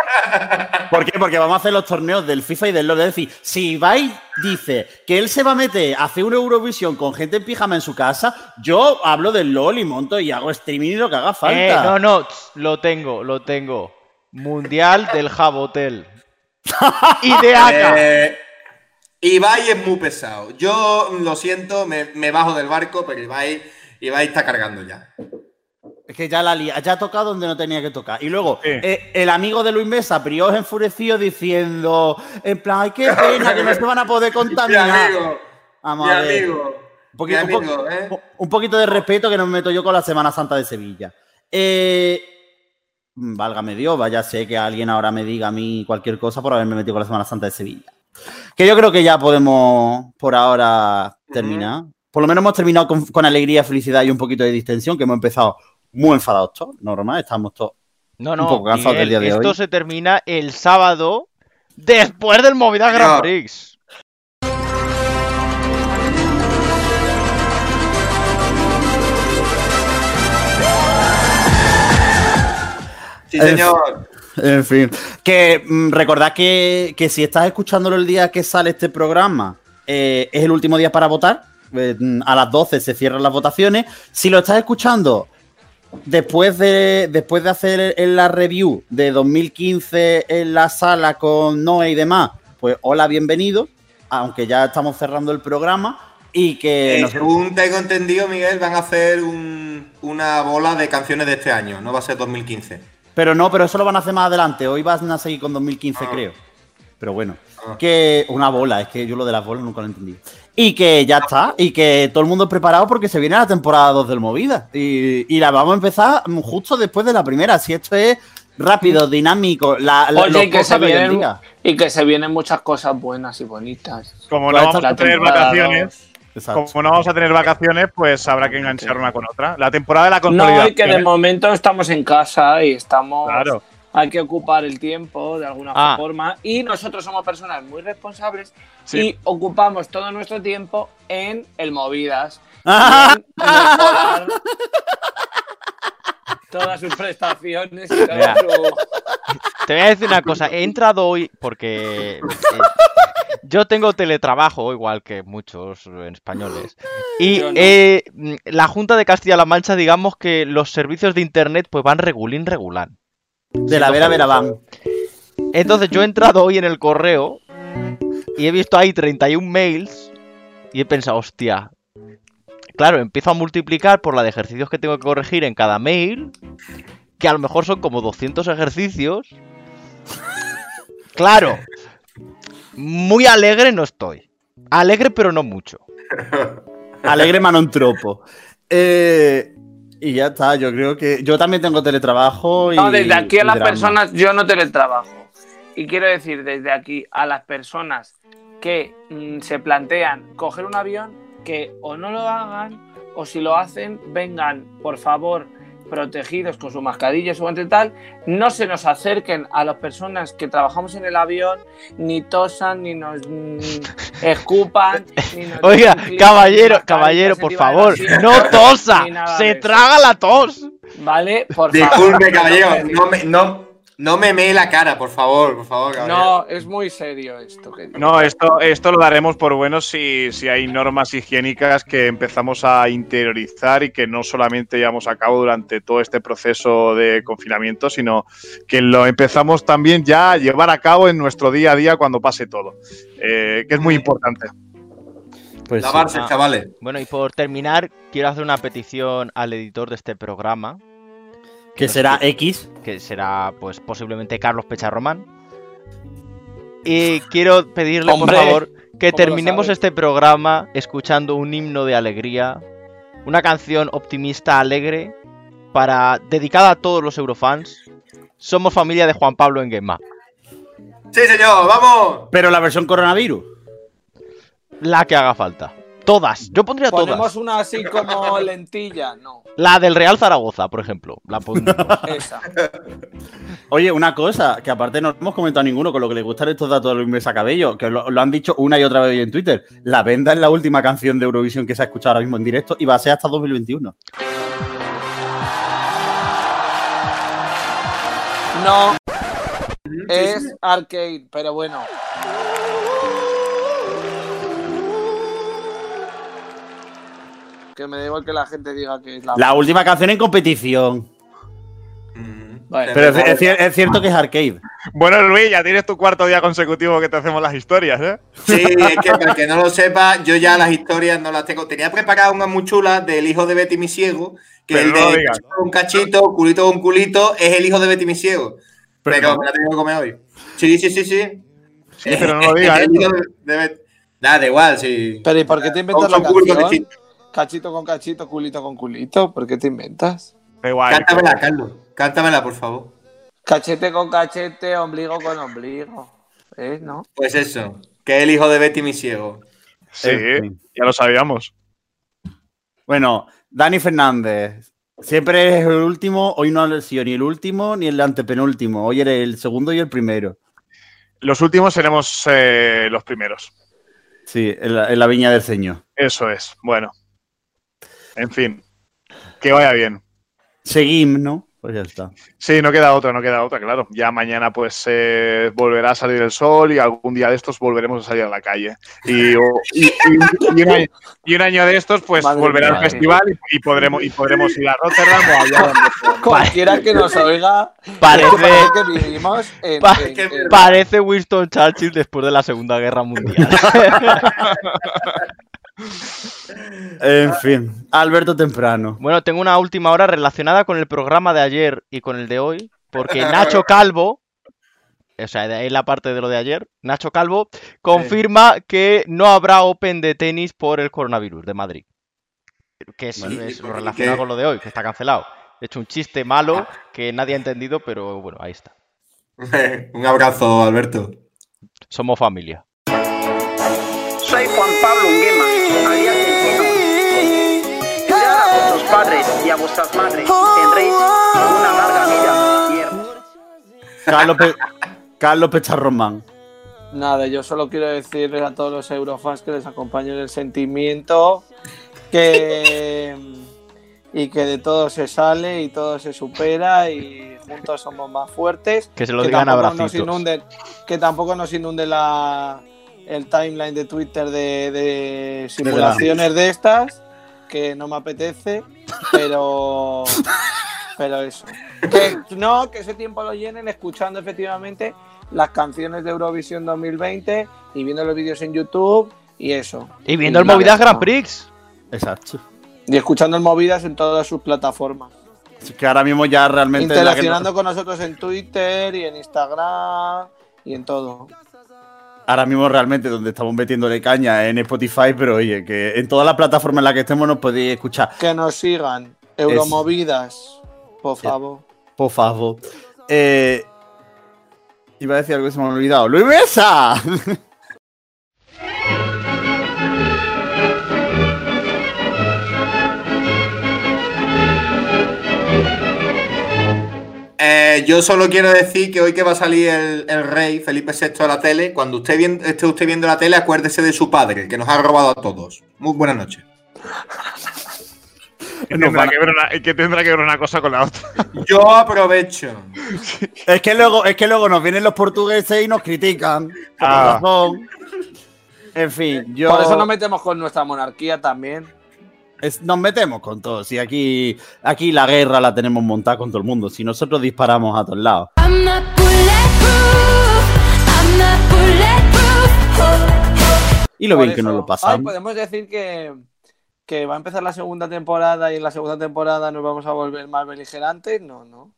¿Por qué? Porque vamos a hacer los torneos del FIFA y del LoL. Es decir, si Ibai dice que él se va a meter a hacer una Eurovisión con gente en pijama en su casa, yo hablo del LoL y monto y hago streaming y lo que haga falta. Eh, no, no, tss, lo tengo, lo tengo. Mundial del Jabotel. y de acá. Eh, Ibai es muy pesado. Yo lo siento, me, me bajo del barco, pero Ibai, Ibai está cargando ya. Es que ya la lía, ya ha tocado donde no tenía que tocar. Y luego, Sí. eh, el amigo de Luis Mesa, Prios enfurecido, diciendo, en plan, ay, qué pena que no se van a poder Mi contaminar. amigo, Vamos mi a ver. amigo, Un poquito, mi un po- amigo, ¿eh? un poquito de respeto que no me meto yo con la Semana Santa de Sevilla. Eh, mm, válgame Dios, vaya sé que alguien ahora me diga a mí cualquier cosa por haberme metido con la Semana Santa de Sevilla. Que yo creo que ya podemos por ahora terminar. Por lo menos hemos terminado con, con alegría, felicidad y un poquito de distensión, que hemos empezado muy enfadados todos, normal, estamos todos. No, un no, poco cansado del día de esto hoy. se termina el sábado después del Movida Grand No. Prix. Sí, señor. En fin, que mm, recordad que, que si estás escuchándolo el día que sale este programa, eh, es el último día para votar. Eh, mm, a las 12 se cierran las votaciones. Si lo estás escuchando después de, después de hacer la review de 2015 en la sala con Noé y demás, pues hola, bienvenido. Aunque ya estamos cerrando el programa y que Eh, nos- según tengo entendido, Miguel, van a hacer un- una bola de canciones de este año, no va a ser 2015. Pero no, pero eso lo van a hacer más adelante. Hoy van a seguir con 2015, Ah. creo. Pero bueno, Ah. que una bola, es que yo lo de las bolas nunca lo he entendido. Y que ya está, y que todo el mundo preparado porque se viene la temporada 2 del Movida. Y, y la vamos a empezar justo después de la primera. Si esto es rápido, dinámico, la, la- Oye, y que, se vienen, día. y que se vienen muchas cosas buenas y bonitas. Como no vamos a tener vacaciones, Exacto. como no vamos a tener vacaciones, pues habrá que enganchar una con otra. La temporada de la No, consolidación. y que de momento estamos en casa y estamos. Claro. Hay que ocupar el tiempo de alguna Ah. forma. Y nosotros somos personas muy responsables Sí. y ocupamos todo nuestro tiempo en el movidas. Ah. y en mejorar todas sus prestaciones y todo su. Te voy a decir una cosa, he entrado hoy porque eh, yo tengo teletrabajo, igual que muchos españoles. Y no. eh, mm, la Junta de Castilla-La Mancha, digamos que los servicios de internet pues van regulín regulán. De la vera, vera van. Entonces yo he entrado hoy en el correo y he visto ahí 31 mails y he pensado, hostia. Claro, empiezo a multiplicar por la de ejercicios que tengo que corregir en cada mail, que a lo mejor son como 200 ejercicios. Claro, muy alegre no estoy. Alegre pero no mucho. Alegre Manon Tropo. Eh, y ya está, yo creo que. Yo también tengo teletrabajo y. No, desde aquí a las drama. personas, yo no teletrabajo. Y quiero decir, desde aquí a las personas que mm, se plantean coger un avión, que o no lo hagan, o si lo hacen, vengan, por favor, protegidos con su mascarilla, su guante y tal, no se nos acerquen a las personas que trabajamos en el avión, ni tosan, ni nos escupan, ni nos Oiga, caballero, caballero, por favor, no tosa, se traga la tos. ¿Vale? Por favor. Disculpe, caballero, no me, no, no me mee la cara, por favor, por favor, caballero. No, es muy serio esto que digo. No, esto, esto lo daremos por bueno si, si hay normas higiénicas que empezamos a interiorizar y que no solamente llevamos a cabo durante todo este proceso de confinamiento, sino que lo empezamos también ya a llevar a cabo en nuestro día a día cuando pase todo, eh, que es muy importante. Pues. Lavarse, chavales. Bueno, y por terminar, quiero hacer una petición al editor de este programa, Que será X. que será pues posiblemente Carlos Pecharromán. Y quiero pedirle, Hombre. por favor, que ¿Cómo lo terminemos este programa escuchando un himno de alegría, una canción optimista, alegre, para dedicada a todos los eurofans. Somos familia de Juan Pablo en Game Sí, señor, vamos. Pero la versión coronavirus. La que haga falta. Todas. Yo pondría Ponemos todas. una así como lentilla, no. La del Real Zaragoza, por ejemplo. La pondremos. Esa. Oye, una cosa, que aparte no hemos comentado ninguno con lo que le gustan estos datos de Luis Mesa Cabello, que lo, lo han dicho una y otra vez hoy en Twitter. La Venda es la última canción de Eurovisión que se ha escuchado ahora mismo en directo y va a ser hasta 2021. No. Es arcade, pero bueno. Que me da igual que la gente diga que es la. La última canción en competición. Bueno, Pero es, es cier- es cierto que es arcade. Bueno, Luis, ya tienes tu cuarto día consecutivo que te hacemos las historias, ¿eh? Sí, es que para el que no lo sepa, yo ya las historias no las tengo. Tenía preparada una muy chula del hijo de Betty mi ciego, que Pero el no de digas. cachito con cachito, culito con culito, es el hijo de Betty mi ciego. Pero Pero, no. me la tengo que comer hoy. Sí, sí, sí, sí. Sí, pero no lo digas, ¿eh? Nada, da igual, sí. Pero ¿y por qué te inventas la canción? Cachito con cachito, culito con culito. ¿Por qué te inventas? Da igual. Cántamela, Carlos. Cántamela, por favor. Cachete con cachete, ombligo con ombligo. ¿Eh? ¿No? Pues eso, que es el hijo de Betty mi ciego. Sí, ya lo sabíamos. Bueno, Dani Fernández. Siempre es el último, hoy no ha sido ni el último ni el antepenúltimo. Hoy eres el segundo y el primero. Los últimos seremos eh, los primeros. Sí, en la, en la viña del Señor. Eso es. Bueno. En fin. Que vaya bien. Seguimos, ¿no? Pues ya está. Sí, no queda otra, no queda otra, claro. Ya mañana pues eh, volverá a salir el sol y algún día de estos volveremos a salir a la calle. Y, o- y- y- y un, año, y un año de estos pues Madre volverá al festival y, y podremos, y podremos ir a Rotterdam o allá donde. Cualquiera que nos oiga, Parece, parece que vivimos en. Pa- en- en- parece Winston Churchill después de la Segunda Guerra Mundial. En fin, Alberto Temprano. Bueno, tengo una última hora relacionada con el programa de ayer y con el de hoy, porque Nacho Calvo, o sea, de ahí la parte de lo de ayer, Nacho Calvo confirma que no habrá Open de tenis por el coronavirus de Madrid. Que es, Bueno, es ¿y lo por relacionado con lo de hoy, que está cancelado. De hecho, un chiste malo que nadie ha entendido, pero bueno, ahí está. Un abrazo, Alberto. Somos familia. Soy Juan Pablo Unguema, alias el Chino. A vuestros padres y a vuestras madres tendréis una larga vida y hermosa. Carlos, Pe- Carlos Pecharromán. Nada, yo solo quiero decirles a todos los eurofans que les acompañe en el sentimiento que y que de todo se sale y todo se supera y juntos somos más fuertes. Que se lo digan nos abracitos. inunden, que tampoco nos inunde la, el timeline de Twitter de, de simulaciones de estas, que no me apetece, pero pero eso. Que no, que ese tiempo lo llenen escuchando efectivamente las canciones de Eurovisión 2020 y viendo los vídeos en YouTube y eso. Y viendo el Movidas Grand no. Prix. Exacto. Y escuchando el Movidas en todas sus plataformas. Es que ahora mismo ya realmente. es la que Interaccionando no- con nosotros en Twitter y en Instagram y en todo. Ahora mismo realmente donde estamos metiéndole caña en Spotify, pero oye, que en todas las plataformas en las que estemos nos podéis escuchar. Que nos sigan. Euromovidas, por favor. Por favor. Eh, iba a decir algo que se me ha olvidado. ¡Luis Mesa! Eh, yo solo quiero decir que hoy que va a salir el, el rey Felipe VI a la tele, cuando usted esté usted viendo la tele, acuérdese de su padre, que nos ha robado a todos. Muy buenas noches. ¿Qué Nos tendrá, van a- que ver una, qué tendrá que ver una cosa con la otra? Yo aprovecho. Es que luego, es que luego nos vienen los portugueses y nos critican. Por Ah. razón. En fin, yo. Por eso nos metemos con nuestra monarquía también. Es- nos metemos con todo. Si aquí, aquí la guerra la tenemos montada con todo el mundo. Si nosotros disparamos a todos lados. I'm not bulletproof. I'm not bulletproof. Oh, Y lo Por bien que nos lo Ay, pasamos. podemos decir que, que va a empezar la segunda temporada y en la segunda temporada nos vamos a volver más beligerantes. No, no.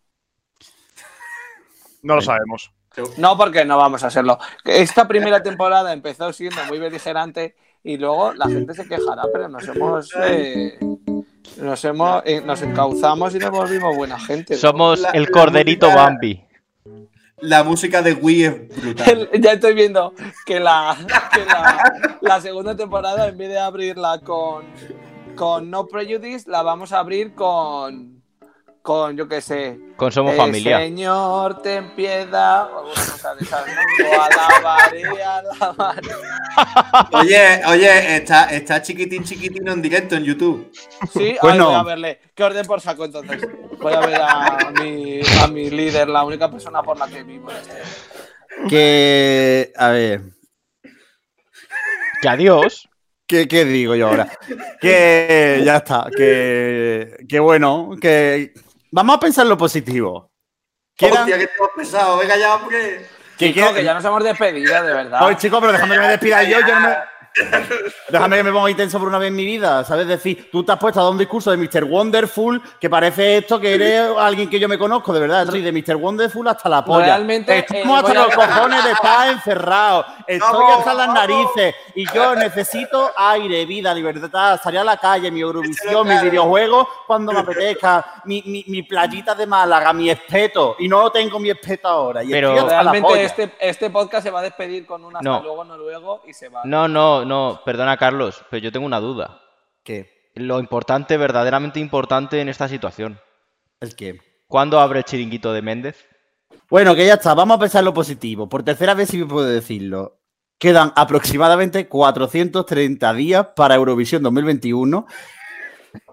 No lo sabemos. No, porque no vamos a hacerlo. Esta primera temporada empezó siendo muy beligerante y luego la gente se quejará, pero nos hemos. eh, nos hemos eh, nos encauzamos y nos volvimos buena gente. ¿no? Somos La- el la corderito música- Bambi. La música de Wii es brutal. ya estoy viendo que la, que la, la segunda temporada, en vez de abrirla con, con No Prejudice, la vamos a abrir con. Con, yo qué sé. Con Somos eh, Familia. Señor, ten piedad. O ¿no? Alabaré, alabaré. Oye, oye, está, está chiquitín chiquitino en directo en YouTube. Sí, ay, Bueno. voy a verle. ¿Qué orden por saco entonces? Voy a ver a mi, a mi líder, la única persona por la que vivo. este. Que. A ver. Que adiós. ¿Qué, qué digo yo ahora? Que ya está. Que, que bueno. Que. Vamos a pensar lo positivo. Hostia, que estamos pesados. Venga ya, hombre. que que ya nos hemos despedido, de verdad. Oye, chico, pero déjame que me despida yo. yo no me- Déjame que me ponga intenso por una vez en mi vida, ¿sabes? Decir, tú te has puesto a dar un discurso de Mr. Wonderful que parece esto que eres alguien que yo me conozco, de verdad. Estoy de Mr. Wonderful hasta la polla. Realmente, Estamos eh, hasta voy a- los cojones de estar encerrados. Estoy hasta las narices. Y yo necesito aire, vida, libertad. Salir a la calle, mi Eurovisión, mis videojuegos cuando me apetezca. Mi, mi, mi playita de Málaga, mi espeto. Y no tengo mi espeto ahora. Y Pero- Realmente este, este podcast se va a despedir con un hasta No. luego noruego y se va. No, no, no. Perdona, Carlos, pero yo tengo una duda. ¿Qué? Lo importante, verdaderamente importante en esta situación. ¿El qué? ¿Cuándo abre el chiringuito de Méndez? Bueno, que ya está, vamos a pensar lo positivo. Por tercera vez si puedo decirlo. Quedan aproximadamente 430 días para Eurovisión 2021.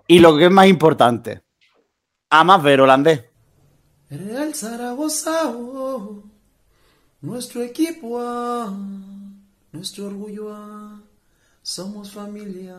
Y lo que es más importante, a más ver holandés. Real Zaragoza, oh, nuestro equipo, ah, nuestro orgullo, ah, somos familia.